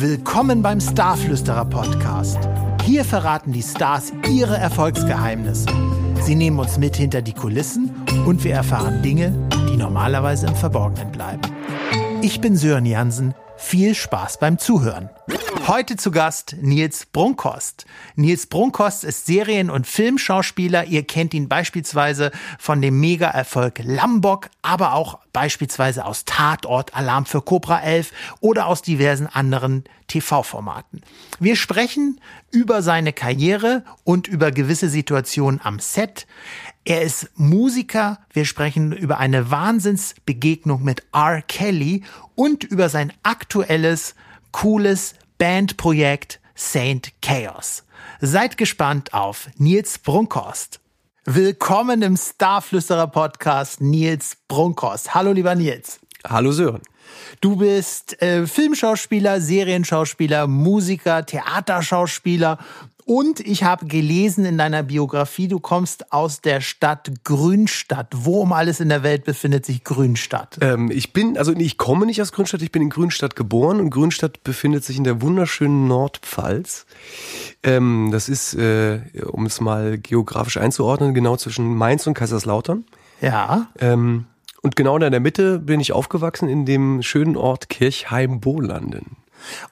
Willkommen beim Starflüsterer Podcast. Hier verraten die Stars ihre Erfolgsgeheimnisse. Sie nehmen uns mit hinter die Kulissen und wir erfahren Dinge, die normalerweise im Verborgenen bleiben. Ich bin Sören Jansen. Viel Spaß beim Zuhören. Heute zu Gast Nils Brunkhorst. Nils Brunkhorst ist Serien- und Filmschauspieler. Ihr kennt ihn beispielsweise von dem Mega-Erfolg Lambok, aber auch beispielsweise aus Tatort, Alarm für Cobra 11 oder aus diversen anderen TV-Formaten. Wir sprechen über seine Karriere und über gewisse Situationen am Set. Er ist Musiker. Wir sprechen über eine Wahnsinnsbegegnung mit R. Kelly und über sein aktuelles, cooles Bandprojekt Saint Chaos. Seid gespannt auf Nils Brunkhorst. Willkommen im Starflüsterer Podcast Nils Brunkhorst. Hallo lieber Nils. Hallo Sören. Du bist äh, Filmschauspieler, Serienschauspieler, Musiker, Theaterschauspieler und ich habe gelesen in deiner Biografie, du kommst aus der Stadt Grünstadt. Wo um alles in der Welt befindet sich Grünstadt? Ähm, ich bin, also ich komme nicht aus Grünstadt, ich bin in Grünstadt geboren und Grünstadt befindet sich in der wunderschönen Nordpfalz. Ähm, das ist, äh, um es mal geografisch einzuordnen, genau zwischen Mainz und Kaiserslautern. Ja. Ähm, und genau da in der Mitte bin ich aufgewachsen in dem schönen Ort Kirchheim-Bohlanden.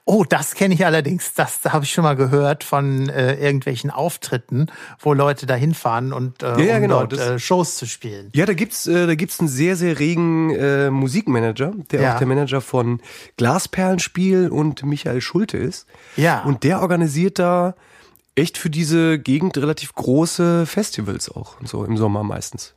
Oh, das kenne ich allerdings. Das, da habe ich schon mal gehört von äh, irgendwelchen Auftritten, wo Leute da hinfahren und äh, Ja, ja, um genau, dort das- äh, Shows zu spielen. Ja, da gibt's äh, da gibt's einen sehr sehr regen äh, Musikmanager, der Ja. auch der Manager von Glasperlenspiel und Michael Schulte ist. Ja. Und der organisiert da echt für diese Gegend relativ große Festivals auch und so im Sommer meistens.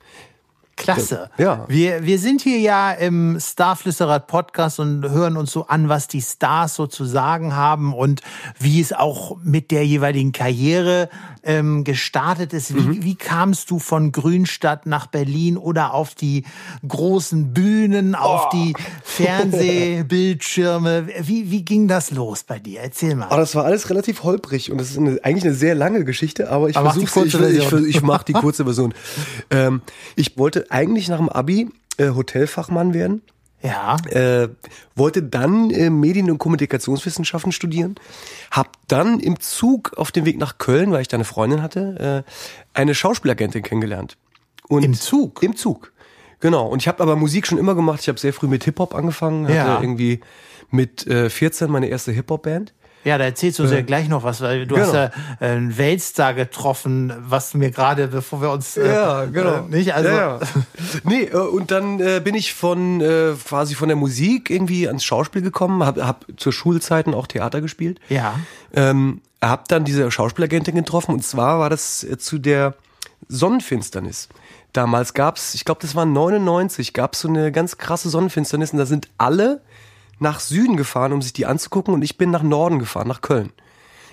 Klasse. Ja. Wir, wir sind hier ja im Starflüsterer Podcast und hören uns so an, was die Stars so zu sagen haben und wie es auch mit der jeweiligen Karriere ähm, gestartet ist. Wie, Mhm. wie kamst du von Grünstadt nach Berlin oder auf die großen Bühnen, auf Oh. die Fernsehbildschirme? Wie, wie ging das los bei dir? Erzähl mal. Aber das war alles relativ holprig und das ist eine, eigentlich eine sehr lange Geschichte, aber ich versuche ich, ich, ich, ich mache die kurze Version. ähm, ich wollte eigentlich nach dem Abi äh, Hotelfachmann werden. Ja. äh, wollte dann äh, Medien- und Kommunikationswissenschaften studieren, hab dann im Zug auf dem Weg nach Köln, weil ich da eine Freundin hatte, äh, eine Schauspielagentin kennengelernt. Und Im Zug? Im Zug. Genau. Und ich habe aber Musik schon immer gemacht. Ich habe sehr früh mit Hip-Hop angefangen, hatte Ja. irgendwie mit äh, 14 meine erste Hip-Hop-Band. Ja, da erzählst du uns ja gleich noch was, weil du genau. hast ja äh, einen Weltstar getroffen, was mir gerade, bevor wir uns äh, äh, nicht, also ja, ja. Nee, äh, und dann äh, bin ich von äh, quasi von der Musik irgendwie ans Schauspiel gekommen, hab, hab zur Schulzeiten auch Theater gespielt. ja, Ähm, hab dann diese Schauspielagentin getroffen und zwar war das äh, zu der Sonnenfinsternis. Damals gab's, ich glaube, das war 99, gab's so eine ganz krasse Sonnenfinsternis und da sind alle nach Süden gefahren, um sich die anzugucken und ich bin nach Norden gefahren, nach Köln.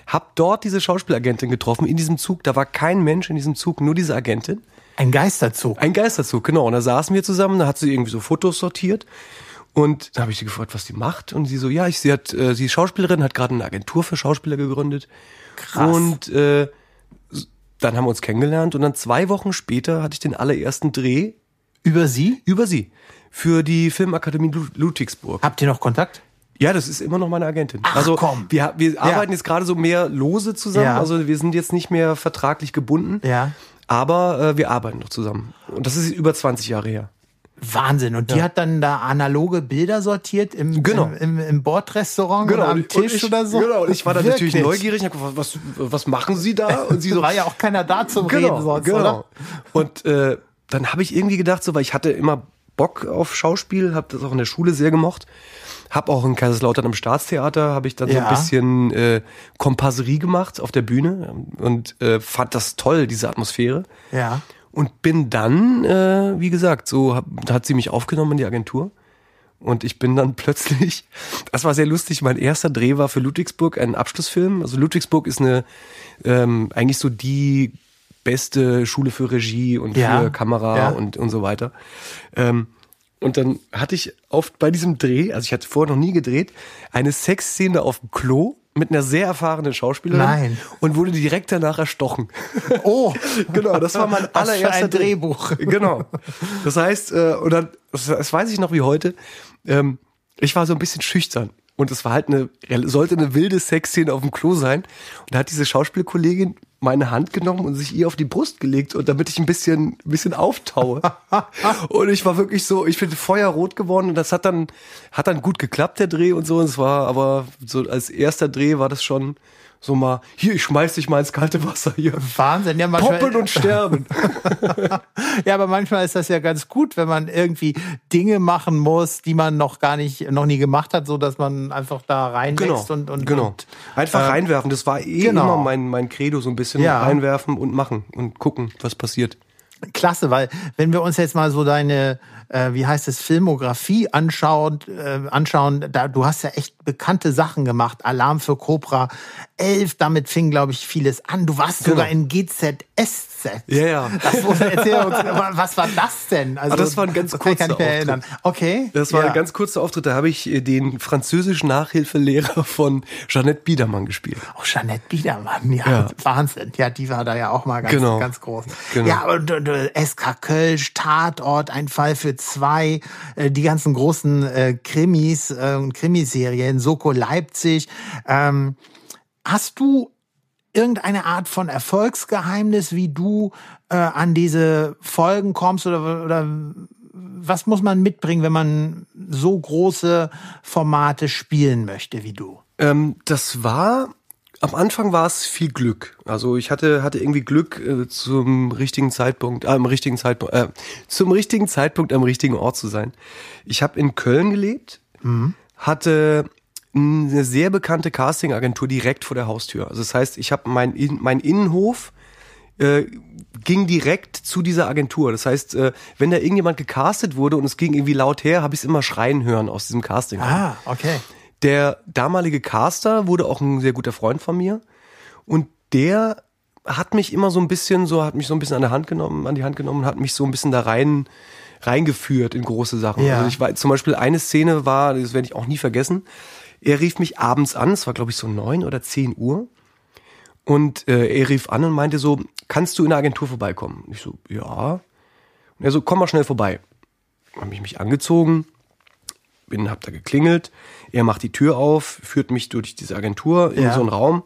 Hab dort diese Schauspielagentin getroffen in diesem Zug. Da war kein Mensch in diesem Zug, nur diese Agentin. ein Geisterzug. Ein Geisterzug, genau. Und da saßen wir zusammen, da hat sie irgendwie so Fotos sortiert. Und da habe ich sie gefragt, was die macht. Und sie so, ja, ich, sie hat, äh, sie ist Schauspielerin, hat gerade eine Agentur für Schauspieler gegründet. Krass. Und äh, dann haben wir uns kennengelernt und dann zwei Wochen später hatte ich den allerersten Dreh Über sie? über sie für die Filmakademie Lu- Ludwigsburg. Habt ihr noch Kontakt? Ja, das ist immer noch meine Agentin. Ach, also komm. wir, wir arbeiten jetzt gerade so mehr lose zusammen. Ja. Also wir sind jetzt nicht mehr vertraglich gebunden. Ja. Aber äh, wir arbeiten noch zusammen. Und das ist über 20 Jahre her. Wahnsinn. Und die hat dann da analoge Bilder sortiert im, Genau. im, im, im Bordrestaurant oder am und Tisch ich, oder so? Genau, und ich war dann natürlich neugierig und gefragt, was, was machen Sie da? Und sie so, War ja auch keiner da zum genau, Reden sonst, genau. oder? Und äh, dann habe ich irgendwie gedacht, so, weil ich hatte immer Bock auf Schauspiel, habe das auch in der Schule sehr gemocht. Hab auch in Kaiserslautern am Staatstheater, habe ich dann so Ja. ein bisschen äh, Kompasserie gemacht auf der Bühne und äh, fand das toll, diese Atmosphäre. Ja. Und bin dann, äh, wie gesagt, so hab, hat sie mich aufgenommen in die Agentur. Und ich bin dann plötzlich, das war sehr lustig, mein erster Dreh war für Ludwigsburg ein Abschlussfilm. Also Ludwigsburg ist eine, ähm, eigentlich so die beste Schule für Regie und Ja, für Kamera ja. und, und so weiter. Ähm, und dann hatte ich oft bei diesem Dreh, also ich hatte vorher noch nie gedreht, eine Sexszene auf dem Klo mit einer sehr erfahrenen Schauspielerin Nein. und wurde direkt danach erstochen. Oh, Genau, das war mein allererster Drehbuch. Genau. Das heißt, äh, und dann, das, das weiß ich noch wie heute, ähm, ich war so ein bisschen schüchtern. Und es war halt eine, sollte eine wilde Sexszene auf dem Klo sein. Und da hat diese Schauspielkollegin meine Hand genommen und sich ihr auf die Brust gelegt und damit ich ein bisschen, ein bisschen auftaue. und ich war wirklich so, ich bin feuerrot geworden und das hat dann, hat dann gut geklappt, der Dreh und so. Und es war aber so als erster Dreh war das schon, so mal, hier, ich schmeiß dich mal ins kalte Wasser hier. Wahnsinn, ja, manchmal. Poppen und sterben. ja, aber manchmal ist das ja ganz gut, wenn man irgendwie Dinge machen muss, die man noch gar nicht, noch nie gemacht hat, so dass man einfach da reinwächst genau, und, und, genau. Und, einfach äh, reinwerfen. Das war eh genau. immer mein, mein Credo, so ein bisschen ja. reinwerfen und machen und gucken, was passiert. Klasse, weil wenn wir uns jetzt mal so deine äh, wie heißt es, Filmografie anschauen, äh, anschauen, da, du hast ja echt bekannte Sachen gemacht. Alarm für Cobra 11, damit fing, glaube ich, vieles an. Du warst genau. sogar in GZS Set. Ja, ja. Das erzähl uns, was war das denn? Also, ah, das war ein ganz kurzer Auftritt. Erinnern. Okay. Das war ja. ein ganz kurzer Auftritt. Da habe ich äh, den französischen Nachhilfelehrer von Jeanette Biedermann gespielt. Oh, Jeanette Biedermann, ja, ja. Wahnsinn. Ja, die war da ja auch mal ganz, genau. ganz groß. Genau. Ja, und, und SK Kölsch, Tatort, ein Fall für zwei, äh, die ganzen großen äh, Krimis und Krimiserien, Soko Leipzig. Ähm, hast du irgendeine Art von Erfolgsgeheimnis, wie du äh, an diese Folgen kommst oder, oder was muss man mitbringen, wenn man so große Formate spielen möchte wie du? Ähm, das war am Anfang war es viel Glück. Also ich hatte hatte irgendwie Glück äh, zum richtigen Zeitpunkt, äh, am richtigen Zeitpunkt, äh, zum richtigen Zeitpunkt am richtigen Ort zu sein. Ich habe in Köln gelebt, mhm. hatte eine sehr bekannte Castingagentur direkt vor der Haustür. Also das heißt, ich habe mein, mein Innenhof äh, ging direkt zu dieser Agentur. Das heißt, äh, wenn da irgendjemand gecastet wurde und es ging irgendwie laut her, habe ich es immer schreien hören aus diesem Casting. Ah, okay. Der damalige Caster wurde auch ein sehr guter Freund von mir und der hat mich immer so ein bisschen so hat mich so ein bisschen an der Hand genommen, an die Hand genommen, hat mich so ein bisschen da rein reingeführt in große Sachen. Ja. Also ich war zum Beispiel eine Szene war, das werde ich auch nie vergessen. Er rief mich abends an, es war glaube ich so neun oder zehn Uhr. Und äh, er rief an und meinte so, kannst du in der Agentur vorbeikommen? Und ich so, ja. Und er so, komm mal schnell vorbei. Habe ich mich angezogen, bin, hab da geklingelt. Er macht die Tür auf, führt mich durch diese Agentur in ja. so einen Raum.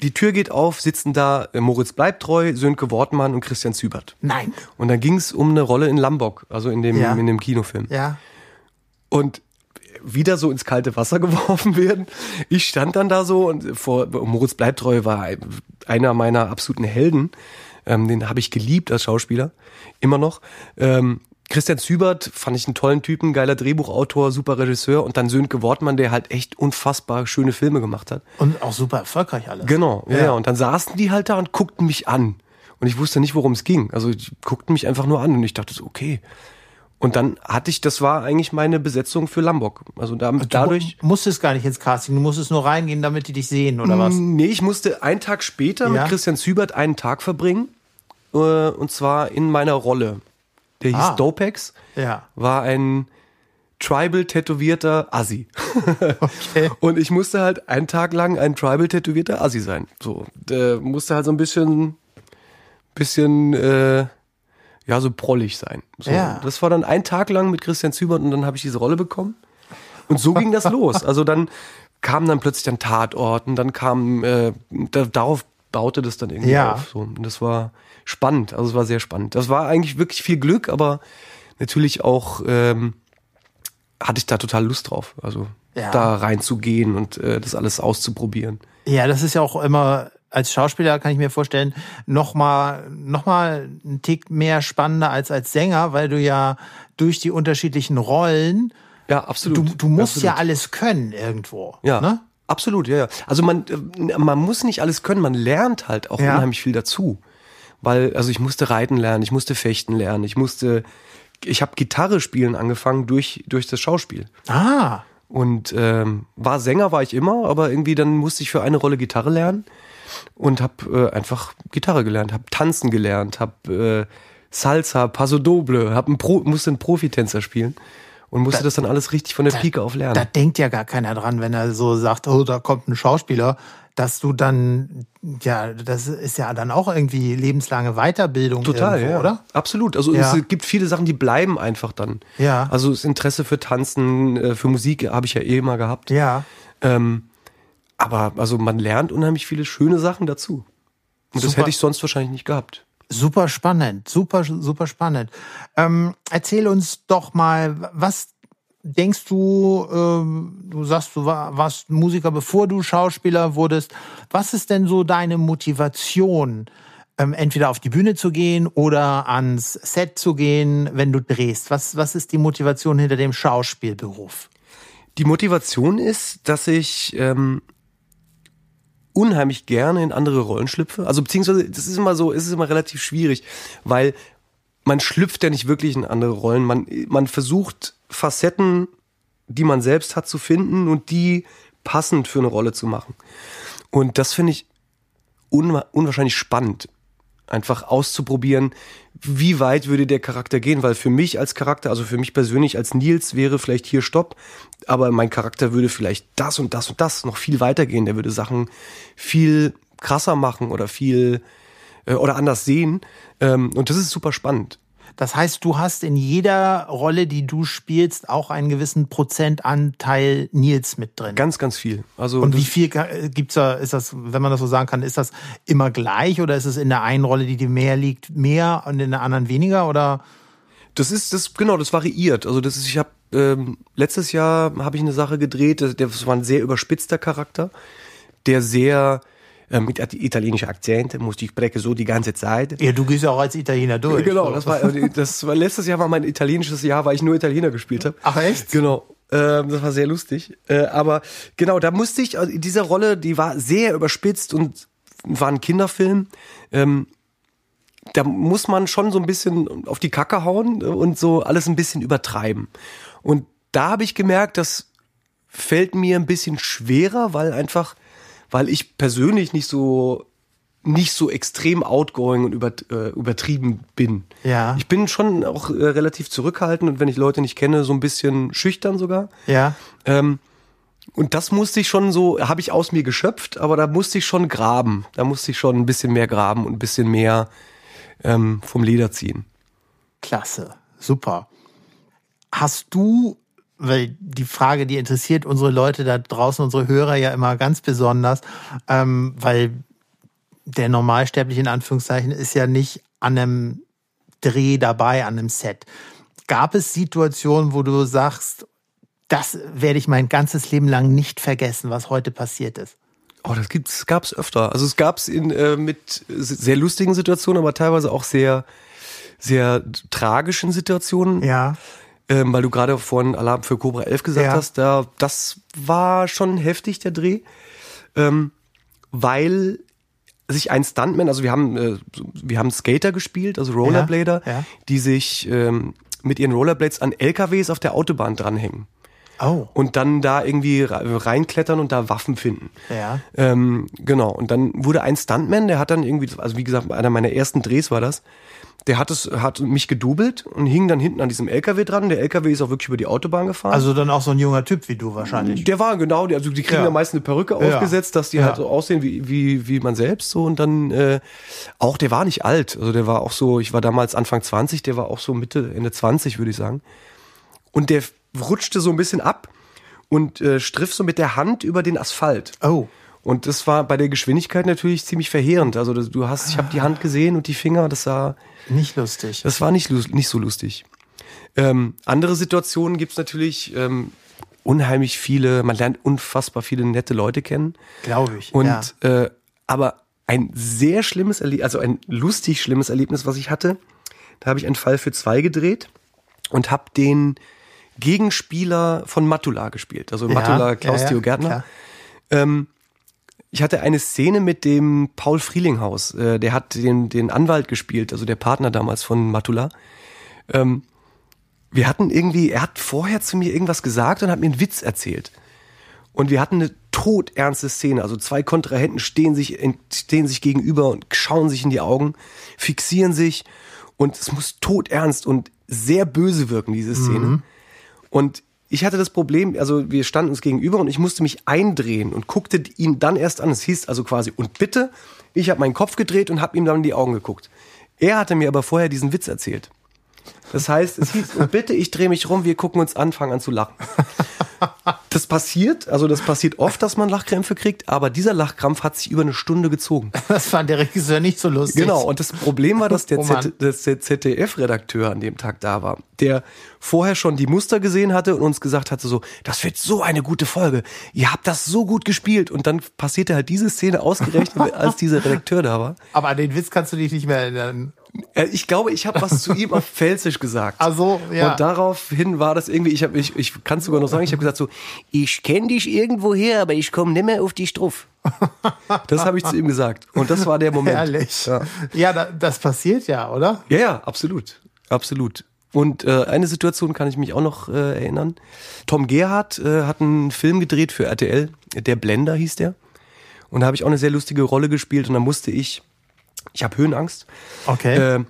Die Tür geht auf, sitzen da äh, Moritz Bleibtreu, Sönke Wortmann und Christian Zübert. Nein. Und dann ging es um eine Rolle in Lambok, also in dem, ja. in dem Kinofilm. Ja. Und wieder so ins kalte Wasser geworfen werden. Ich stand dann da so und vor Moritz Bleibtreu war einer meiner absoluten Helden. Ähm, den habe ich geliebt als Schauspieler, immer noch. Ähm, Christian Zübert fand ich einen tollen Typen, geiler Drehbuchautor, super Regisseur und dann Sönke Wortmann, der halt echt unfassbar schöne Filme gemacht hat. Und auch super erfolgreich alles. Genau, ja. ja. Und dann saßen die halt da und guckten mich an. Und ich wusste nicht, worum es ging. Also die guckten mich einfach nur an und ich dachte so, okay, und dann hatte ich, das war eigentlich meine Besetzung für Lombok. Also damit, du dadurch. Du musstest gar nicht ins Casting, du musstest nur reingehen, damit die dich sehen, oder was? Nee, ich musste einen Tag später ja? mit Christian Zübert einen Tag verbringen. Äh, und zwar in meiner Rolle. Der hieß ah. Dopex. Ja. War ein Tribal tätowierter Assi. Okay. und ich musste halt einen Tag lang ein Tribal tätowierter Assi sein. So, der musste halt so ein bisschen, bisschen, äh, ja, so prollig sein. So, ja. Das war dann ein Tag lang mit Christian Zübert und dann habe ich diese Rolle bekommen. Und so ging das los. Also dann kam dann plötzlich ein Tatort und dann kam, äh, da, darauf baute das dann irgendwie ja. auf. So. Und das war spannend, also es war sehr spannend. Das war eigentlich wirklich viel Glück, aber natürlich auch ähm, hatte ich da total Lust drauf. Also ja. da reinzugehen und äh, das alles auszuprobieren. Ja, das ist ja auch immer als Schauspieler kann ich mir vorstellen, noch mal, noch mal ein Tick mehr spannender als als Sänger, weil du ja durch die unterschiedlichen Rollen, ja, absolut. Du, du musst absolut. ja alles können irgendwo. Ja. Ne? Absolut, ja, ja. Also man, äh, man muss nicht alles können, man lernt halt auch ja. unheimlich viel dazu. Weil, also ich musste reiten lernen, ich musste fechten lernen, ich musste, ich habe Gitarre spielen angefangen durch, durch das Schauspiel. Ah. Und ähm, war Sänger war ich immer, aber irgendwie dann musste ich für eine Rolle Gitarre lernen und habe äh, einfach Gitarre gelernt, habe tanzen gelernt, habe äh, Salsa, Paso Doble, hab ein Pro, musste einen Profitänzer spielen und musste da, das dann alles richtig von der da, Pike auf lernen. Da denkt ja gar keiner dran, wenn er so sagt, oh, da kommt ein Schauspieler, dass du dann, ja, das ist ja dann auch irgendwie lebenslange Weiterbildung. Total, irgendwo, ja. oder? Absolut. Also ja. es gibt viele Sachen, die bleiben einfach dann. Ja. Also das Interesse für Tanzen, äh, für Musik habe ich ja eh immer gehabt. Ja. Ähm, aber also man lernt unheimlich viele schöne Sachen dazu. Und Super. das hätte ich sonst wahrscheinlich nicht gehabt. Super spannend, super, super spannend. Ähm, erzähl uns doch mal, was denkst du, ähm, du sagst, du war, warst Musiker, bevor du Schauspieler wurdest. Was ist denn so deine Motivation, ähm, entweder auf die Bühne zu gehen oder ans Set zu gehen, wenn du drehst? Was, was ist die Motivation hinter dem Schauspielberuf? Die Motivation ist, dass ich ähm, unheimlich gerne in andere Rollen schlüpfe. Also beziehungsweise, das ist immer so, es ist immer relativ schwierig, weil man schlüpft ja nicht wirklich in andere Rollen. Man, man versucht Facetten, die man selbst hat, zu finden und die passend für eine Rolle zu machen. Und das finde ich unwahrscheinlich spannend einfach auszuprobieren, wie weit würde der Charakter gehen, weil für mich als Charakter, also für mich persönlich als Nils wäre vielleicht hier Stopp, aber mein Charakter würde vielleicht das und das und das noch viel weiter gehen, der würde Sachen viel krasser machen oder viel äh, oder anders sehen ähm, und das ist super spannend. Das heißt, du hast in jeder Rolle, die du spielst, auch einen gewissen Prozentanteil Nils mit drin. Ganz, ganz viel. Also und wie viel gibt's da? Ist das, wenn man das so sagen kann, ist das immer gleich oder ist es in der einen Rolle, die dir mehr liegt, mehr und in der anderen weniger oder? Das ist das genau, das variiert. Also das ist, ich habe ähm, letztes Jahr habe ich eine Sache gedreht. Das war ein sehr überspitzter Charakter, der sehr äh, mit italienischer Akzent, musste ich sprechen so die ganze Zeit. Ja, du gehst ja auch als Italiener durch. Genau, das war, äh, das war letztes Jahr war mein italienisches Jahr, weil ich nur Italiener gespielt habe. Ach echt? Genau. Ähm, das war sehr lustig. Äh, aber genau, da musste ich, also diese Rolle, die war sehr überspitzt und war ein Kinderfilm. Ähm, da muss man schon so ein bisschen auf die Kacke hauen und so alles ein bisschen übertreiben. Und da habe ich gemerkt, das fällt mir ein bisschen schwerer, weil einfach weil ich persönlich nicht so nicht so extrem outgoing und über, äh, übertrieben bin. Ja. Ich bin schon auch äh, relativ zurückhaltend und wenn ich Leute nicht kenne, so ein bisschen schüchtern sogar. Ja. Ähm, und das musste ich schon so, habe ich aus mir geschöpft, aber da musste ich schon graben. Da musste ich schon ein bisschen mehr graben und ein bisschen mehr ähm, vom Leder ziehen. Klasse, super. Hast du weil die Frage, die interessiert unsere Leute da draußen, unsere Hörer ja immer ganz besonders, ähm, weil der Normalsterbliche in Anführungszeichen ist ja nicht an einem Dreh dabei, an einem Set. Gab es Situationen, wo du sagst, das werde ich mein ganzes Leben lang nicht vergessen, was heute passiert ist? Oh, das gibt's, gab's öfter. Also es gab's in äh, mit sehr lustigen Situationen, aber teilweise auch sehr sehr tragischen Situationen. Ja ähm, weil du gerade vorhin Alarm für Cobra 11 gesagt ja. hast, da, das war schon heftig, der Dreh, ähm, weil sich ein Stuntman, also wir haben, äh, wir haben Skater gespielt, also Rollerblader, ja, ja. die sich ähm, mit ihren Rollerblades an LKWs auf der Autobahn dranhängen. Oh. Und dann da irgendwie reinklettern und da Waffen finden. Ja. Ähm, genau. Und dann wurde ein Stuntman, der hat dann irgendwie, also wie gesagt, einer meiner ersten Drehs war das, der hat es, hat mich gedoubelt und hing dann hinten an diesem LKW dran. Der LKW ist auch wirklich über die Autobahn gefahren. Also dann auch so ein junger Typ wie du wahrscheinlich. Der war genau, also die kriegen ja, ja meist eine Perücke ja. aufgesetzt, dass die ja. halt so aussehen wie, wie, wie man selbst so. Und dann äh, auch, der war nicht alt. Also der war auch so, ich war damals Anfang 20, der war auch so Mitte, Ende 20, würde ich sagen. Und der rutschte so ein bisschen ab und äh, striff so mit der Hand über den Asphalt. Oh. Und das war bei der Geschwindigkeit natürlich ziemlich verheerend. Also du hast, ich habe die Hand gesehen und die Finger, das sah nicht lustig. Das war nicht, nicht so lustig. Ähm, andere Situationen gibt's natürlich ähm, unheimlich viele, man lernt unfassbar viele nette Leute kennen. Glaube ich. Und ja. äh, aber ein sehr schlimmes Erlebnis, also ein lustig schlimmes Erlebnis, was ich hatte, da habe ich einen Fall für zwei gedreht und habe den Gegenspieler von Matula gespielt, also ja, Matula Klaus ja, Theo Gärtner. Ähm, ich hatte eine Szene mit dem Paul Frielinghaus. Äh, der hat den, den Anwalt gespielt, also der Partner damals von Matula. Ähm, wir hatten irgendwie, er hat vorher zu mir irgendwas gesagt und hat mir einen Witz erzählt. Und wir hatten eine todernste Szene. Also zwei Kontrahenten stehen sich, stehen sich gegenüber und schauen sich in die Augen, fixieren sich und es muss todernst und sehr böse wirken, diese Szene. Mhm. Und ich hatte das Problem, also wir standen uns gegenüber und ich musste mich eindrehen und guckte ihn dann erst an. Es hieß also quasi, und bitte, ich habe meinen Kopf gedreht und habe ihm dann in die Augen geguckt. Er hatte mir aber vorher diesen Witz erzählt. Das heißt, es hieß, und bitte, ich drehe mich rum, wir gucken uns an, fangen an zu lachen. Das passiert, also das passiert oft, dass man Lachkrämpfe kriegt, aber dieser Lachkrampf hat sich über eine Stunde gezogen. Das fand der Regisseur nicht so lustig. Genau, und das Problem war, dass der, Oh der ZDF-Redakteur an dem Tag da war, der vorher schon die Muster gesehen hatte und uns gesagt hatte so, das wird so eine gute Folge, ihr habt das so gut gespielt und dann passierte halt diese Szene ausgerechnet, als dieser Redakteur da war. Aber an den Witz kannst du dich nicht mehr erinnern. Äh, Ich glaube, ich habe was zu ihm auf Pfälzisch gesagt. Ach so, ja. Und daraufhin war das irgendwie, ich habe, ich, ich kann es sogar noch sagen, ich habe gesagt so, ich kenne dich irgendwo her, aber ich komme nicht mehr auf dich drauf. Das habe ich zu ihm gesagt. Und das war der Moment. Herrlich. Ja. Ja, da, das passiert ja, oder? Ja, ja, absolut. Absolut. Und äh, eine Situation kann ich mich auch noch äh, erinnern. Tom Gerhardt äh, hat einen Film gedreht für RTL, der Blender hieß der. Und da habe ich auch eine sehr lustige Rolle gespielt und da musste ich, ich habe Höhenangst. Okay. Äh,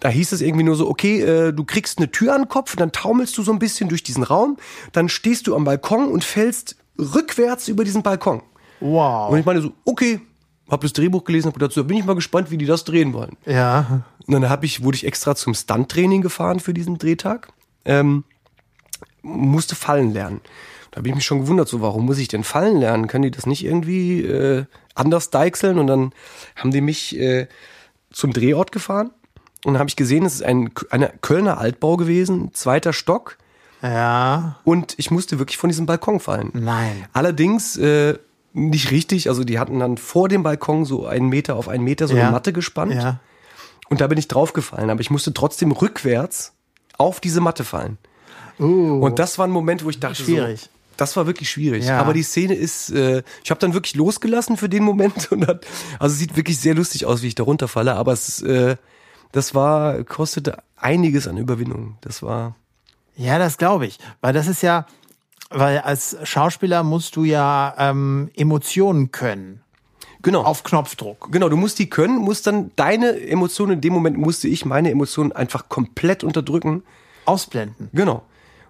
da hieß es irgendwie nur so, okay, äh, du kriegst eine Tür an den Kopf, dann taumelst du so ein bisschen durch diesen Raum, dann stehst du am Balkon und fällst rückwärts über diesen Balkon. wow. Und ich meine so, okay, hab das Drehbuch gelesen, hab gedacht, so, bin ich mal gespannt, wie die das drehen wollen. ja. Und dann hab ich, wurde ich extra zum Stunt-Training gefahren für diesen Drehtag. Ähm, musste fallen lernen. Da habe ich mich schon gewundert, so warum muss ich denn fallen lernen? Können die das nicht irgendwie äh, anders deichseln? Und dann haben die mich äh, zum Drehort gefahren. Und dann habe ich gesehen, es ist ein eine Kölner Altbau gewesen, zweiter Stock. Ja. Und ich musste wirklich von diesem Balkon fallen. Nein. Allerdings äh, nicht richtig. Also die hatten dann vor dem Balkon so einen Meter auf einen Meter so Ja. eine Matte gespannt. Ja. Und da bin ich draufgefallen, aber ich musste trotzdem rückwärts auf diese Matte fallen. Uh. Und das war ein Moment, wo ich dachte, Schwierig. So, das war wirklich schwierig. Ja. Aber die Szene ist, äh, ich habe dann wirklich losgelassen für den Moment und hat, also es sieht wirklich sehr lustig aus, wie ich da runterfalle. Aber es, äh, das war kostete einiges an Überwindung. Das war Ja, das glaube ich. Weil das ist ja, weil als Schauspieler musst du ja ähm, Emotionen können. genau. Auf Knopfdruck. Genau, du musst die können, musst dann deine Emotionen, in dem Moment musste ich meine Emotionen einfach komplett unterdrücken. Ausblenden. Genau.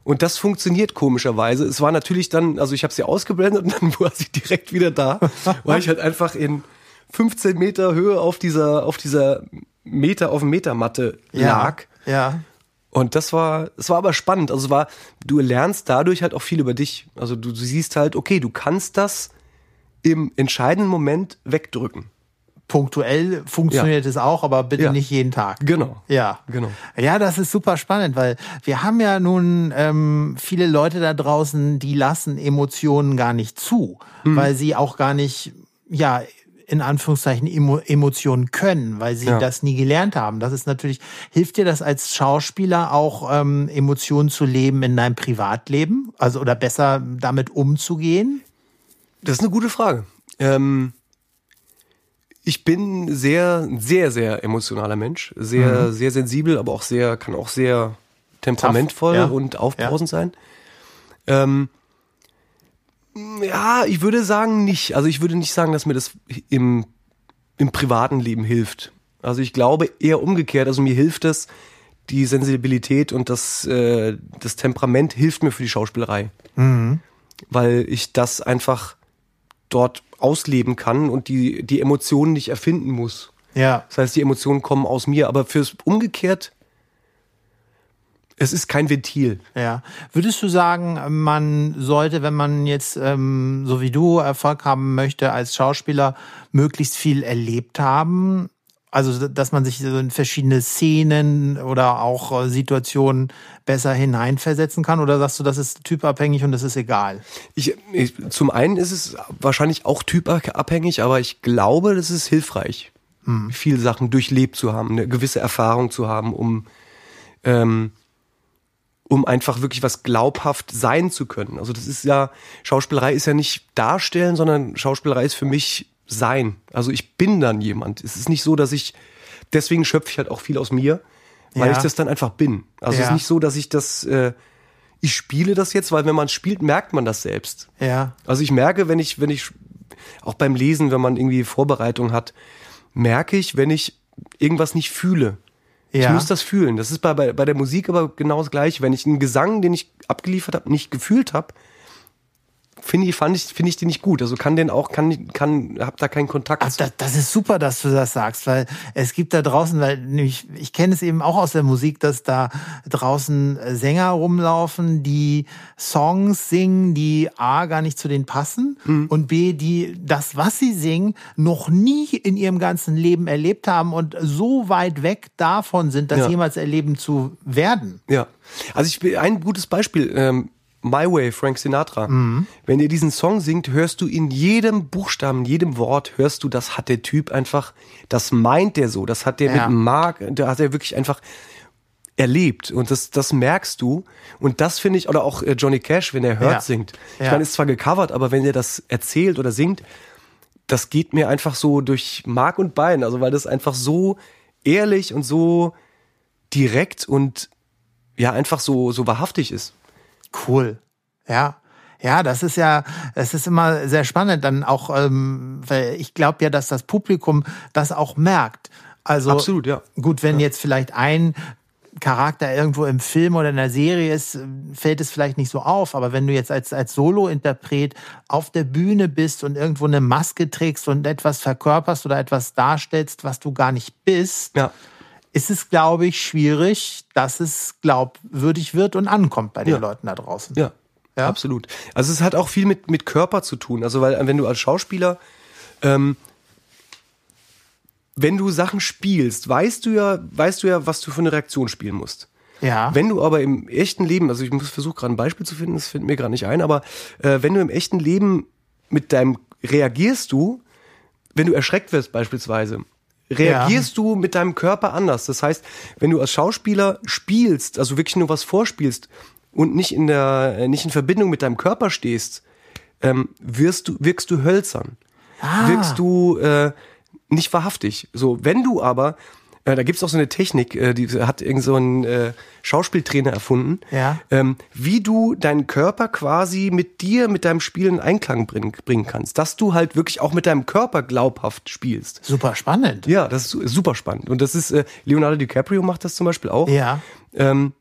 Und das funktioniert komischerweise. Es war natürlich dann, also ich habe sie ausgeblendet und dann war sie direkt wieder da, weil ich halt einfach in 15 Meter Höhe auf dieser, auf dieser Meter auf Meter Matte lag. Ja. Und das war, es war aber spannend. Also es war, du lernst dadurch halt auch viel über dich. Also du, du siehst halt, okay, du kannst das im entscheidenden Moment wegdrücken. Punktuell funktioniert es auch, aber bitte Ja. nicht jeden Tag. Genau. Ja, Genau. Ja, das ist super spannend, weil wir haben ja nun ähm, viele Leute da draußen, die lassen Emotionen gar nicht zu, Mhm. weil sie auch gar nicht, ja, in Anführungszeichen Emo Emotionen können, weil sie Ja. das nie gelernt haben. Das ist natürlich, hilft dir das als Schauspieler auch, ähm, Emotionen zu leben in deinem Privatleben? Also oder besser damit umzugehen? Das ist eine gute Frage. Ähm, ich bin sehr, sehr, sehr emotionaler Mensch. Sehr, sehr sensibel, aber auch sehr, kann auch sehr temperamentvoll ja. und aufbrausend sein. Ähm, ja, ich würde sagen nicht. Also ich würde nicht sagen, dass mir das im, im privaten Leben hilft. Also ich glaube eher umgekehrt. Also mir hilft es, die Sensibilität und das, äh, das Temperament hilft mir für die Schauspielerei. Weil ich das einfach dort ausleben kann und die, die Emotionen nicht erfinden muss. Ja. Das heißt, die Emotionen kommen aus mir, aber fürs umgekehrt, es ist kein Ventil. Ja. Würdest du sagen, man sollte, wenn man jetzt ähm, so wie du Erfolg haben möchte als Schauspieler, möglichst viel erlebt haben? Also, dass man sich so in verschiedene Szenen oder auch äh, Situationen besser hineinversetzen kann? Oder sagst du, das ist typabhängig und das ist egal? Ich, ich, zum einen ist es wahrscheinlich auch typabhängig, aber ich glaube, das ist hilfreich, viele Sachen durchlebt zu haben, eine gewisse Erfahrung zu haben, um, ähm, um einfach wirklich was glaubhaft sein zu können. Also das ist ja, Schauspielerei ist ja nicht darstellen, sondern Schauspielerei ist für mich sein. Also ich bin dann jemand. Es ist nicht so, dass ich, deswegen schöpfe ich halt auch viel aus mir, weil Ja. ich das dann einfach bin. Also es Ja. ist nicht so, dass ich das, äh, ich spiele das jetzt, weil wenn man spielt, merkt man das selbst. Ja. Also ich merke, wenn ich, wenn ich, auch beim Lesen, wenn man irgendwie Vorbereitung hat, merke ich, wenn ich irgendwas nicht fühle. Ich Ja. muss das fühlen. Das ist bei, bei, bei der Musik aber genau das gleiche. Wenn ich einen Gesang, den ich abgeliefert habe, nicht gefühlt habe, finde ich, fand ich, finde ich den nicht gut. Also kann den auch, kann, kann, hab da keinen Kontakt. Also das, das ist super, dass du das sagst, weil es gibt da draußen, weil nämlich, ich kenne es eben auch aus der Musik, dass da draußen Sänger rumlaufen, die Songs singen, die A gar nicht zu denen passen und B, die das, was sie singen, noch nie in ihrem ganzen Leben erlebt haben und so weit weg davon sind, das Ja. jemals erleben zu werden. Ja. Also ich will ein gutes Beispiel. Ähm, My Way, Frank Sinatra. Wenn ihr diesen Song singt, hörst du in jedem Buchstaben, in jedem Wort, hörst du, das hat der Typ einfach, das meint der so, das hat der Ja. mit Mark, da hat er wirklich einfach erlebt und das, das merkst du und das finde ich, oder auch äh, Johnny Cash, wenn er hört Ja. singt. Ich Ja. meine, ist zwar gecovert, aber wenn er das erzählt oder singt, das geht mir einfach so durch Mark und Bein, also weil das einfach so ehrlich und so direkt und ja einfach so so wahrhaftig ist. Cool. Ja. Ja, das ist ja, es ist immer sehr spannend, dann auch, ähm, weil ich glaube ja, dass das Publikum das auch merkt. Also Absolut, ja. Gut, wenn jetzt vielleicht ein Charakter irgendwo im Film oder in der Serie ist, äh, fällt es vielleicht nicht so auf. Aber wenn du jetzt als, als Solo-Interpret auf der Bühne bist und irgendwo eine Maske trägst und etwas verkörperst oder etwas darstellst, was du gar nicht bist, Ja. Ist es, glaube ich, schwierig, dass es glaubwürdig wird und ankommt bei den Ja. Leuten da draußen. Ja, Ja? absolut. Also es hat auch viel mit, mit Körper zu tun. Also weil wenn du als Schauspieler, ähm, wenn du Sachen spielst, weißt du ja, weißt du ja, was du für eine Reaktion spielen musst. Ja. Wenn du aber im echten Leben, also ich muss versuchen gerade ein Beispiel zu finden, das findet mir gerade nicht ein, aber äh, wenn du im echten Leben mit deinem reagierst du, wenn du erschreckt wirst beispielsweise, reagierst du mit deinem Körper anders. Das heißt, wenn du als Schauspieler spielst, also wirklich nur was vorspielst und nicht in der äh, nicht in Verbindung mit deinem Körper stehst, ähm, wirst du wirkst du hölzern, Ah. wirkst du äh, nicht wahrhaftig. So, wenn du aber äh, da gibt's auch so eine Technik, äh, die hat irgend so ein äh, Schauspieltrainer erfunden, Ja. ähm, wie du deinen Körper quasi mit dir, mit deinem Spiel in Einklang bringen, bringen kannst. Dass du halt wirklich auch mit deinem Körper glaubhaft spielst. Super spannend. Ja, das ist su- super spannend. Und das ist, äh, Leonardo DiCaprio macht das zum Beispiel auch. Ja. Ähm,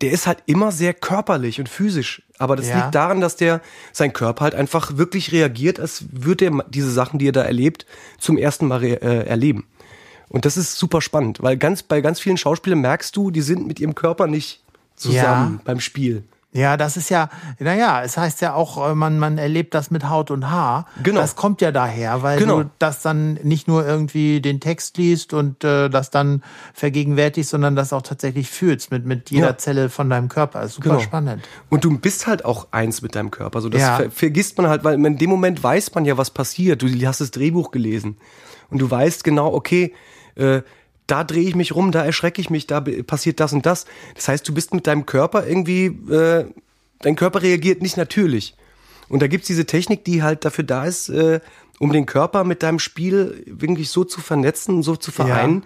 der ist halt immer sehr körperlich und physisch. Aber das Ja. liegt daran, dass der sein Körper halt einfach wirklich reagiert, als würde er diese Sachen, die er da erlebt, zum ersten Mal äh, erleben. Und das ist super spannend, weil ganz bei ganz vielen Schauspielern merkst du, die sind mit ihrem Körper nicht zusammen Ja. beim Spiel. Ja, das ist ja, naja, es heißt ja auch, äh, man, man erlebt das mit Haut und Haar. Genau. Das kommt ja daher, weil Genau. du das dann nicht nur irgendwie den Text liest und äh, das dann vergegenwärtigst, sondern das auch tatsächlich fühlst mit, mit jeder Ja. Zelle von deinem Körper. Das ist super Genau. spannend. Und du bist halt auch eins mit deinem Körper. So, das Ja. ver vergisst man halt, weil in dem Moment weiß man ja, was passiert. Du hast das Drehbuch gelesen und du weißt genau, okay, äh, da drehe ich mich rum, da erschrecke ich mich, da passiert das und das. Das heißt, du bist mit deinem Körper irgendwie, äh, dein Körper reagiert nicht natürlich. Und da gibt's diese Technik, die halt dafür da ist, äh, um den Körper mit deinem Spiel wirklich so zu vernetzen, so zu vereinen,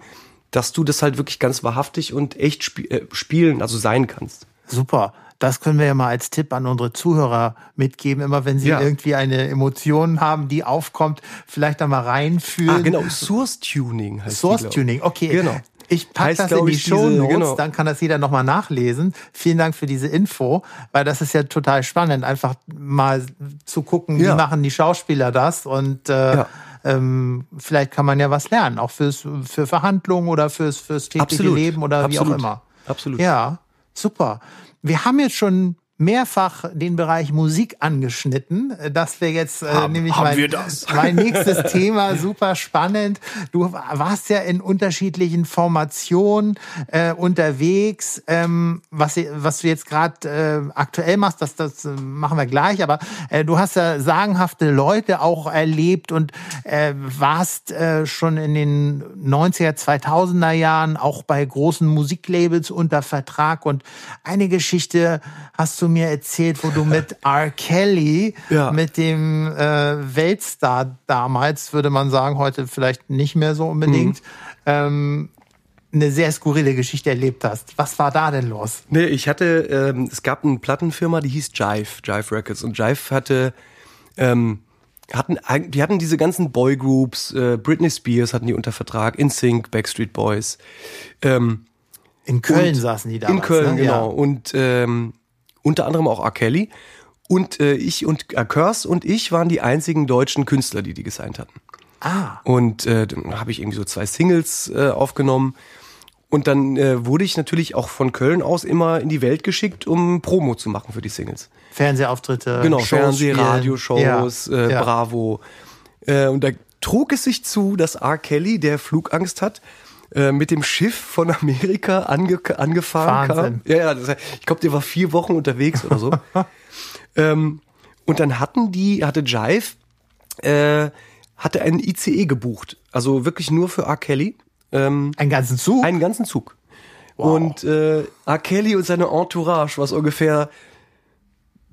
dass du das halt wirklich ganz wahrhaftig und echt spi äh, spielen, also sein kannst. Super. Das können wir ja mal als Tipp an unsere Zuhörer mitgeben. Immer wenn sie Ja. irgendwie eine Emotion haben, die aufkommt, vielleicht da mal reinfühlen. Ah, genau, Source Tuning heißt Source. Tuning, okay. Genau. Ich packe das in die Show Notes, genau. dann kann das jeder nochmal nachlesen. Vielen Dank für diese Info, weil das ist ja total spannend, einfach mal zu gucken, wie Ja. machen die Schauspieler das und äh, Ja. ähm, vielleicht kann man ja was lernen, auch fürs, für Verhandlungen oder fürs, fürs tägliche Absolut. Leben oder wie auch Absolut. immer. Absolut. Ja, super. Wir haben jetzt schon mehrfach den Bereich Musik angeschnitten. Das wäre jetzt äh, Haben- nämlich haben mein, mein nächstes Thema. Super spannend. Du warst ja in unterschiedlichen Formationen äh, unterwegs. Ähm, was, was du jetzt gerade äh, aktuell machst, das, das äh, machen wir gleich. Aber äh, du hast ja sagenhafte Leute auch erlebt und äh, warst äh, schon in den 90er, 2000er Jahren auch bei großen Musiklabels unter Vertrag. Und eine Geschichte hast du mir erzählt, wo du mit R. Kelly, Ja. mit dem äh, Weltstar damals, würde man sagen, heute vielleicht nicht mehr so unbedingt, ähm, eine sehr skurrile Geschichte erlebt hast. Was war da denn los? Nee, ich hatte, ähm, es gab eine Plattenfirma, die hieß Jive, Jive Records. Und Jive hatte, ähm, hatten, die hatten diese ganzen Boygroups, äh, Britney Spears hatten die unter Vertrag, InSync, Backstreet Boys. Ähm, In Köln saßen die damals. In Köln, ne? genau. Und ähm, unter anderem auch R. Kelly. Und äh, ich und äh, Curse und ich waren die einzigen deutschen Künstler, die die gesigned hatten. Ah, Und äh, dann habe ich irgendwie so zwei Singles äh, aufgenommen. Und dann äh, wurde ich natürlich auch von Köln aus immer in die Welt geschickt, um Promo zu machen für die Singles. Fernsehauftritte. Genau, Shows Fernseh. Radioshows, Ja, äh, ja. Bravo. Äh, und da trug es sich zu, dass R. Kelly, der Flugangst hat, äh, mit dem Schiff von Amerika ange angefahren Wahnsinn. kam. Ja, ja, das, ich glaube, der war vier Wochen unterwegs oder so. ähm, und dann hatten die, hatte Jive, äh, hatte einen ICE gebucht. Also wirklich nur für R. Kelly. Ähm, Einen ganzen Zug? einen ganzen Zug. Und äh, R. Kelly und seine Entourage, was ungefähr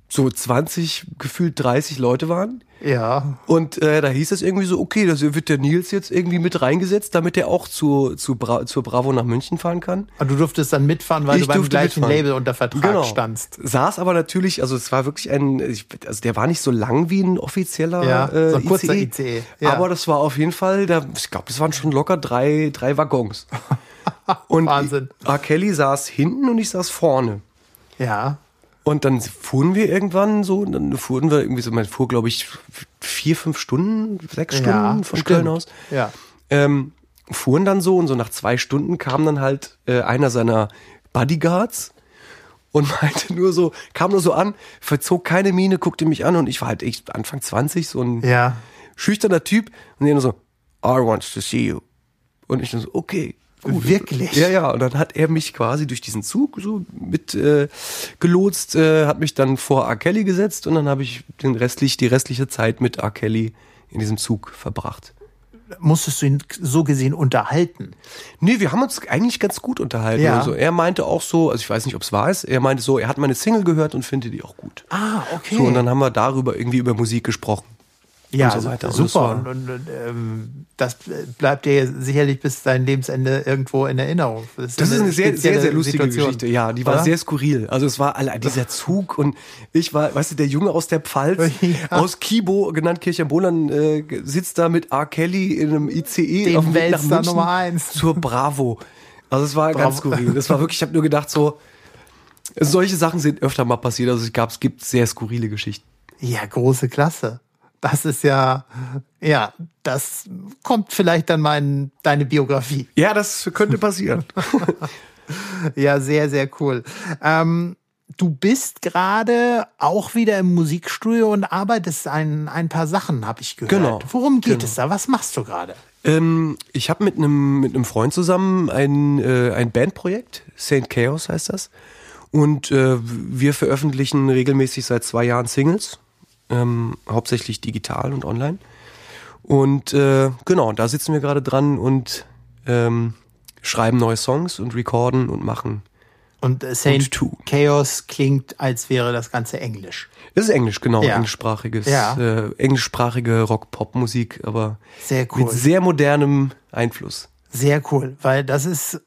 so 20, gefühlt 30 Leute waren. ja. Und äh, da hieß es irgendwie so, okay, da wird der Nils jetzt irgendwie mit reingesetzt, damit er auch zu, zu Bra zur Bravo nach München fahren kann. Und du durftest dann mitfahren, weil Ich du beim gleichen mitfahren. Label unter Vertrag Genau. standst. Saß aber natürlich, also es war wirklich ein, ich, also der war nicht so lang wie ein offizieller Ja, äh, so ein kurzer ICE, ja. Aber das war auf jeden Fall, da, ich glaube, das waren schon locker drei, drei Waggons. Und Wahnsinn. R. Kelly saß hinten und ich saß vorne. Ja. Und dann fuhren wir irgendwann so, und dann fuhren wir irgendwie so, man fuhr, glaube ich, vier, fünf Stunden, sechs Stunden ja, von. Köln aus. Ja. Ähm, fuhren dann so und so nach zwei Stunden kam dann halt äh, einer seiner Bodyguards und meinte nur so, kam nur so an, verzog keine Miene, guckte mich an und ich war halt echt Anfang 20, so ein Ja. schüchterner Typ und der nur so, I want to see you. Und ich dann so, okay. Gut. Wirklich? Ja, ja. Und dann hat er mich quasi durch diesen Zug so mit äh, gelotst, äh, hat mich dann vor R. Kelly gesetzt und dann habe ich den restlich, die restliche Zeit mit R. Kelly in diesem Zug verbracht. Musstest du ihn so gesehen unterhalten? Nee, wir haben uns eigentlich ganz gut unterhalten. Ja. Also er meinte auch so, also ich weiß nicht, ob es wahr ist, er meinte so, er hat meine Single gehört und findet die auch gut. Ah, okay. So, und dann haben wir darüber irgendwie über Musik gesprochen. Ja, und so weiter. Und super. das war- Und, und, und ähm, das bleibt dir sicherlich bis dein Lebensende irgendwo in Erinnerung. Das ist eine sehr, sehr, sehr lustige Situation, Geschichte. Ja, die war oder? sehr skurril. Also es war alle, dieser Zug und ich war, weißt du, der Junge aus der Pfalz, Ja. aus Kibo, genannt Kirchheim-Bohlern, äh, sitzt da mit R. Kelly in einem ICE Dem auf dem Weg nach München Nummer eins. zur Bravo. Also es war ganz Bravo. skurril. Das war wirklich, ich habe nur gedacht so, solche Sachen sind öfter mal passiert. Also es gab, es gibt sehr skurrile Geschichten. Ja, große Klasse. Das ist ja, ja, das kommt vielleicht dann mal in deine Biografie. Ja, das könnte passieren. Ja, sehr, sehr cool. Ähm, du bist gerade auch wieder im Musikstudio und arbeitest an ein paar Sachen, habe ich gehört. Genau. Worum geht Genau. es da? Was machst du gerade? Ähm, ich habe mit einem mit einem Freund zusammen ein, äh, ein Bandprojekt, Saint Chaos heißt das. Und äh, wir veröffentlichen regelmäßig seit zwei Jahren Singles, ähm, hauptsächlich digital und online. Und äh, genau, da sitzen wir gerade dran und ähm, schreiben neue Songs und recorden und machen. Und äh, Saint Und. Chaos klingt, als wäre das Ganze Englisch. Das ist Englisch, genau, Ja. englischsprachiges, Ja. äh, englischsprachige Rock-Pop-Musik, aber Sehr cool. mit sehr modernem Einfluss. Sehr cool, weil das ist,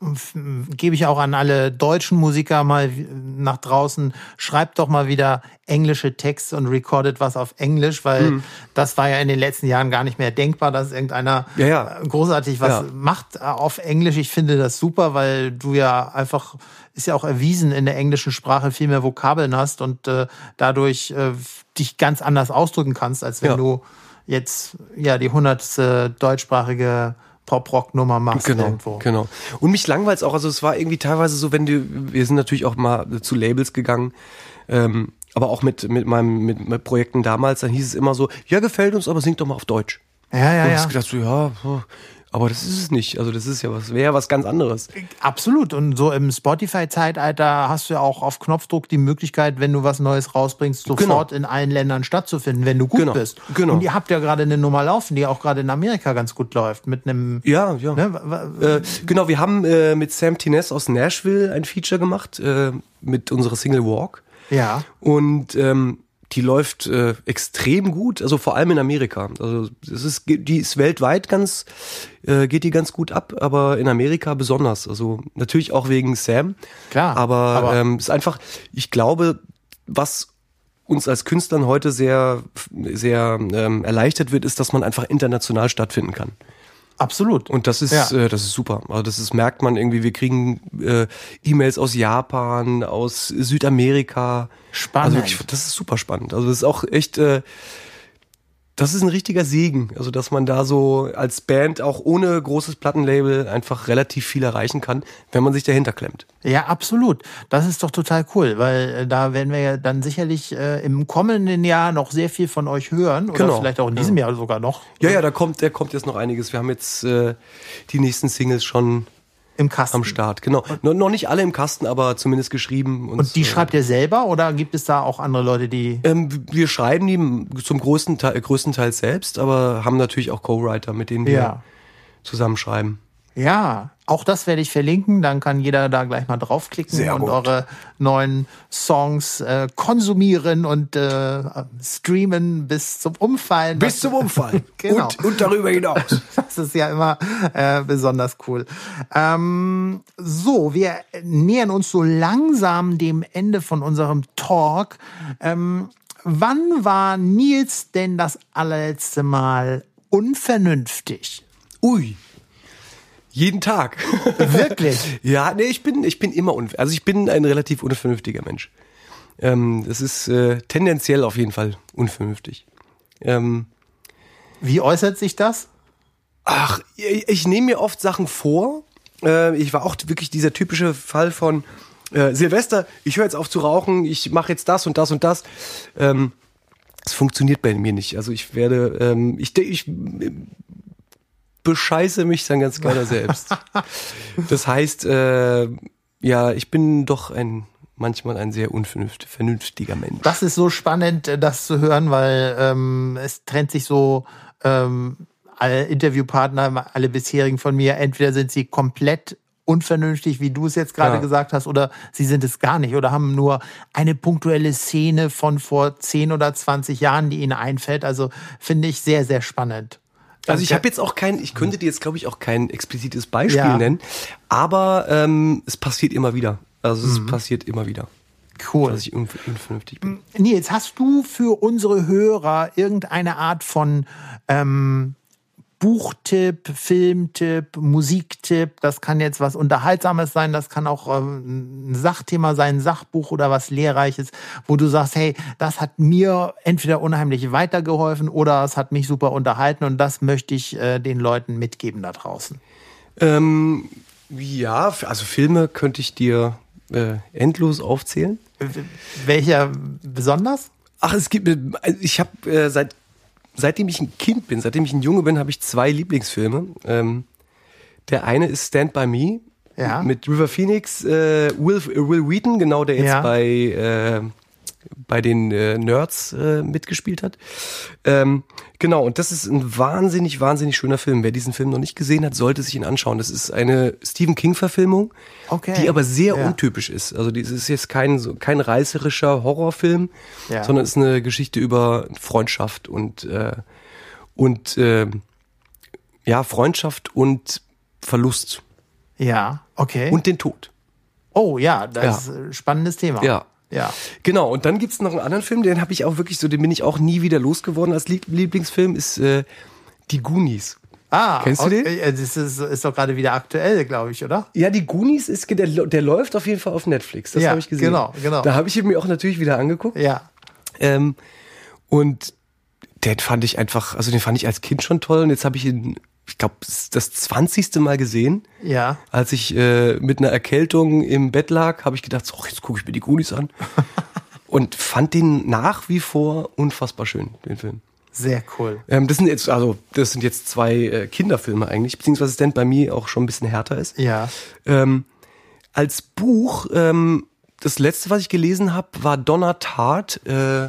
gebe ich auch an alle deutschen Musiker mal nach draußen, schreibt doch mal wieder englische Texte und recordet was auf Englisch, weil Mhm. das war ja in den letzten Jahren gar nicht mehr denkbar, dass irgendeiner Ja, ja. großartig was Ja. macht äh, auf Englisch. Ich finde das super, weil du ja einfach, ist ja auch erwiesen, in der englischen Sprache viel mehr Vokabeln hast und äh, dadurch äh, dich ganz anders ausdrücken kannst, als wenn du jetzt ja die hundertste deutschsprachige Pop-Rock-Nummer machst Genau, irgendwo. genau. Und mich langweilt's auch. Also es war irgendwie teilweise so, wenn du, wir sind natürlich auch mal zu Labels gegangen, ähm, aber auch mit mit meinem mit, mit Projekten damals, dann hieß es immer so, ja gefällt uns, aber sing doch mal auf Deutsch. Ja, ja, und ja. ich gedacht so, ja, aber das ist es nicht. Also das ist ja was, wäre was ganz anderes. Absolut. Und so im Spotify-Zeitalter hast du ja auch auf Knopfdruck die Möglichkeit, wenn du was Neues rausbringst, sofort in allen Ländern stattzufinden, wenn du gut Genau, bist. genau. Und ihr habt ja gerade eine Nummer laufen, die auch gerade in Amerika ganz gut läuft, mit einem. Ja, ja. Ne, Äh, genau, wir haben äh, mit Sam Tines aus Nashville ein Feature gemacht äh, mit unserer Single Walk. ja. Und ähm, die läuft äh, extrem gut, also vor allem in Amerika. Also es ist, die ist weltweit ganz, äh, geht die ganz gut ab, aber in Amerika besonders. Also natürlich auch wegen Sam. Klar, Aber, aber- ähm, ist einfach, ich glaube, was uns als Künstlern heute sehr, sehr ähm, erleichtert wird, ist, dass man einfach international stattfinden kann. Absolut. Und das ist, Ja. äh, das ist super. Also das ist, merkt man irgendwie, wir kriegen äh, E-Mails aus Japan, aus Südamerika. Spannend. Also wirklich, das ist super spannend. Also das ist auch echt, äh, das ist ein richtiger Segen. Also dass man da so als Band auch ohne großes Plattenlabel einfach relativ viel erreichen kann, wenn man sich dahinter klemmt. Ja, absolut. Das ist doch total cool, weil äh, da werden wir ja dann sicherlich äh, im kommenden Jahr noch sehr viel von euch hören oder Genau. vielleicht auch in diesem Jahr sogar noch Ja, ja, da kommt, da kommt jetzt noch einiges. Wir haben jetzt äh, die nächsten Singles schon im Kasten. am Start. Genau. No, noch nicht alle im Kasten, aber zumindest geschrieben. Und die äh, schreibt ihr selber oder gibt es da auch andere Leute, die Ähm, wir schreiben die zum größten Teil, größtenteils selbst, aber haben natürlich auch Co-Writer, mit denen wir Ja. zusammenschreiben. Ja, auch das werde ich verlinken. Dann kann jeder da gleich mal draufklicken Sehr und gut. eure neuen Songs äh, konsumieren und äh, streamen bis zum Umfallen. Bis zum Umfallen. Genau. und, und darüber hinaus. Das ist ja immer äh, besonders cool. Ähm, so, wir nähern uns so langsam dem Ende von unserem Talk. Ähm, wann war Nils denn das allerletzte Mal unvernünftig? Ui. Jeden Tag. Wirklich? ja, nee, ich bin, ich bin immer unvernünftig. Also ich bin ein relativ unvernünftiger Mensch. Ähm, das ist äh, tendenziell auf jeden Fall unvernünftig. Ähm, Wie äußert sich das? Ach, ich, ich nehme mir oft Sachen vor. Äh, ich war auch wirklich dieser typische Fall von äh, Silvester, ich höre jetzt auf zu rauchen, ich mache jetzt das und das und das. Ähm, das funktioniert bei mir nicht. Also ich werde, ähm, ich, ich bescheiße mich dann ganz gerne selbst. Das heißt, äh, ja, ich bin doch ein manchmal ein sehr unvernünftiger vernünftiger Mensch. Das ist so spannend, äh, das zu hören, weil ähm, es trennt sich so ähm, alle Interviewpartner, alle bisherigen von mir, entweder sind sie komplett unvernünftig, wie du es jetzt gerade Ja. gesagt hast, oder sie sind es gar nicht oder haben nur eine punktuelle Szene von vor 10 oder 20 Jahren, die ihnen einfällt. Also finde ich sehr, sehr spannend. Also ich habe jetzt auch kein, ich könnte dir jetzt glaube ich auch kein explizites Beispiel Ja. nennen, aber ähm, es passiert immer wieder. Also Mhm. es passiert immer wieder, cool. dass ich unv- unvernünftig bin. Nils, hast du für unsere Hörer irgendeine Art von ähm, Buchtipp, Filmtipp, Musiktipp? Das kann jetzt was Unterhaltsames sein, das kann auch ähm, ein Sachthema sein, ein Sachbuch oder was Lehrreiches, wo du sagst, hey, das hat mir entweder unheimlich weitergeholfen oder es hat mich super unterhalten und das möchte ich äh, den Leuten mitgeben da draußen. Ähm, ja, also Filme könnte ich dir äh, endlos aufzählen. Welcher besonders? Ach, es gibt, also ich habe äh, seit seitdem ich ein Kind bin, seitdem ich ein Junge bin, habe ich zwei Lieblingsfilme. Ähm, der eine ist Stand by Me Ja. mit River Phoenix, äh, Will, Will Wheaton, genau der jetzt Ja. bei äh, bei den äh, Nerds äh, mitgespielt hat. Ähm, genau, und das ist ein wahnsinnig, wahnsinnig schöner Film. Wer diesen Film noch nicht gesehen hat, sollte sich ihn anschauen. Das ist eine Stephen King-Verfilmung, Okay. die aber sehr Ja. untypisch ist. Also das ist jetzt kein, so, kein reißerischer Horrorfilm, Ja. sondern es ist eine Geschichte über Freundschaft und, äh, und äh, ja, Freundschaft und Verlust Ja, okay. und den Tod. oh ja, das Ja. ist ein spannendes Thema. Ja. Ja. Genau, und dann gibt's noch einen anderen Film, den habe ich auch wirklich so, den bin ich auch nie wieder losgeworden als Lieb Lieblingsfilm, ist äh, Die Goonies. Ah, Kennst du den? okay. Das ist, ist doch gerade wieder aktuell, glaube ich, oder? Ja, die Goonies ist, der, der läuft auf jeden Fall auf Netflix. Das Ja, habe ich gesehen. genau, genau. Da habe ich ihn mir auch natürlich wieder angeguckt. Ja. Ähm, und den fand ich einfach, also den fand ich als Kind schon toll. Und jetzt habe ich ihn, ich glaube, das 20. Mal gesehen. Ja. Als ich äh, mit einer Erkältung im Bett lag, habe ich gedacht, so, jetzt gucke ich mir die Goonies an. und fand den nach wie vor unfassbar schön, den Film. Sehr cool. Ähm, das sind jetzt, also, das sind jetzt zwei äh, Kinderfilme eigentlich, beziehungsweise Stand bei mir auch schon ein bisschen härter ist. Ja. Ähm, als Buch, ähm, das letzte, was ich gelesen habe, war Donna Tartt. Äh,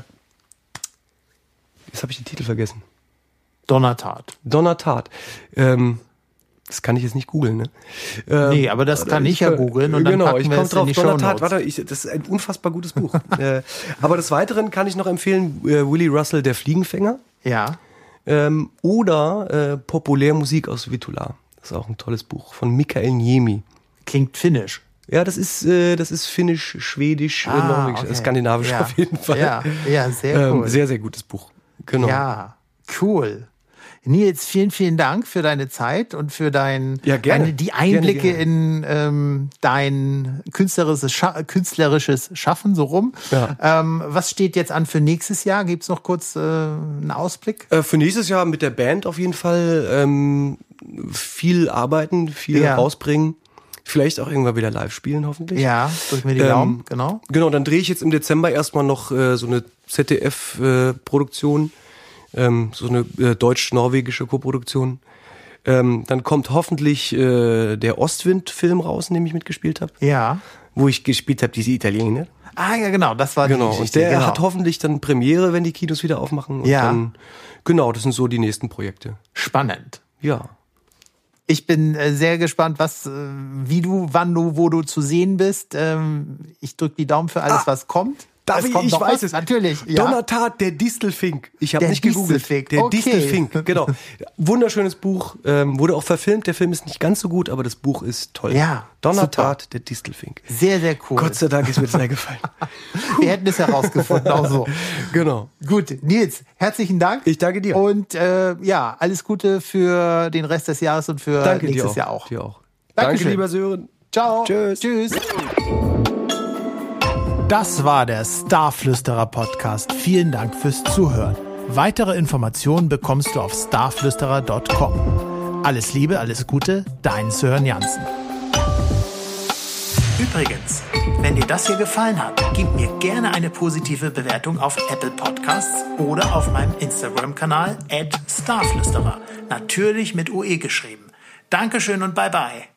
jetzt habe ich den Titel vergessen. Donnertat. Donna Tartt. Ähm, das kann ich jetzt nicht googeln, ne? Ähm, Nee, aber das kann ich ja googeln und dann genau, packen ich wir komme es in drauf. die Donna Shownotes. Tartt, warte, ich, das ist ein unfassbar gutes Buch. äh, aber des Weiteren kann ich noch empfehlen äh, Willy Russell, der Fliegenfänger. Ja. Ähm, oder äh, Populärmusik aus Vitula. Das ist auch ein tolles Buch von Mikael Niemi. Klingt finnisch. Ja, das ist, äh, das ist finnisch, schwedisch, äh, norwegisch, Ah, okay. skandinavisch ja. auf jeden Fall. Ja, ja sehr Ähm, cool. Sehr, sehr gutes Buch. Genau. Ja, cool. Nils, vielen, vielen Dank für deine Zeit und für dein, Ja, gerne. Deine, die Einblicke Gerne, in ähm, dein künstlerisches, Scha künstlerisches Schaffen, so rum. Ja. Ähm, was steht jetzt an für nächstes Jahr? Gibt's noch kurz äh, einen Ausblick? Äh, für nächstes Jahr mit der Band auf jeden Fall ähm, viel arbeiten, viel Ja. rausbringen. Vielleicht auch irgendwann wieder live spielen, hoffentlich. Ja, drück mir die Ähm, Daumen, genau. Genau, dann drehe ich jetzt im Dezember erstmal noch äh, so eine ZDF-Produktion, ähm, so eine äh, deutsch-norwegische Koproduktion. Ähm, dann kommt hoffentlich äh, der Ostwind-Film raus, in dem ich mitgespielt habe, Ja. wo ich gespielt habe, diese Italiener. Ah, ja, genau, das war die Genau, und Geschichte. der genau. hat hoffentlich dann Premiere, wenn die Kinos wieder aufmachen. Und Ja. Dann, genau, das sind so die nächsten Projekte. Spannend. Ja. Ich bin äh, sehr gespannt, was, äh, wie du, wann du, wo du zu sehen bist. Ähm, ich drücke die Daumen für alles, Ah, was kommt. Darf ich, kommt ich noch weiß was? es. Natürlich. Ja. Donnertat, der Distelfink. Ich habe nicht gegoogelt. Distelfink, Der okay. Distelfink, genau. Wunderschönes Buch. Ähm, wurde auch verfilmt. Der Film ist nicht ganz so gut, aber das Buch ist toll. Ja, Donnertat, der Distelfink. Sehr, sehr cool. Gott sei Dank ist mir sehr gefallen. Wir hätten es herausgefunden, auch so. genau. Gut, Nils, herzlichen Dank. Ich danke dir. Und äh, ja, alles Gute für den Rest des Jahres und für Danke nächstes auch. Jahr auch. Dir auch. Dankeschön. Danke, lieber Sören. Ciao. Tschüss. Tschüss. Das war der Starflüsterer Podcast. Vielen Dank fürs Zuhören. Weitere Informationen bekommst du auf starflüsterer.com. Alles Liebe, alles Gute, dein Sören Jansen. Übrigens, wenn dir das hier gefallen hat, gib mir gerne eine positive Bewertung auf Apple Podcasts oder auf meinem Instagram-Kanal @starflüsterer. Natürlich mit UE geschrieben. Dankeschön und bye bye.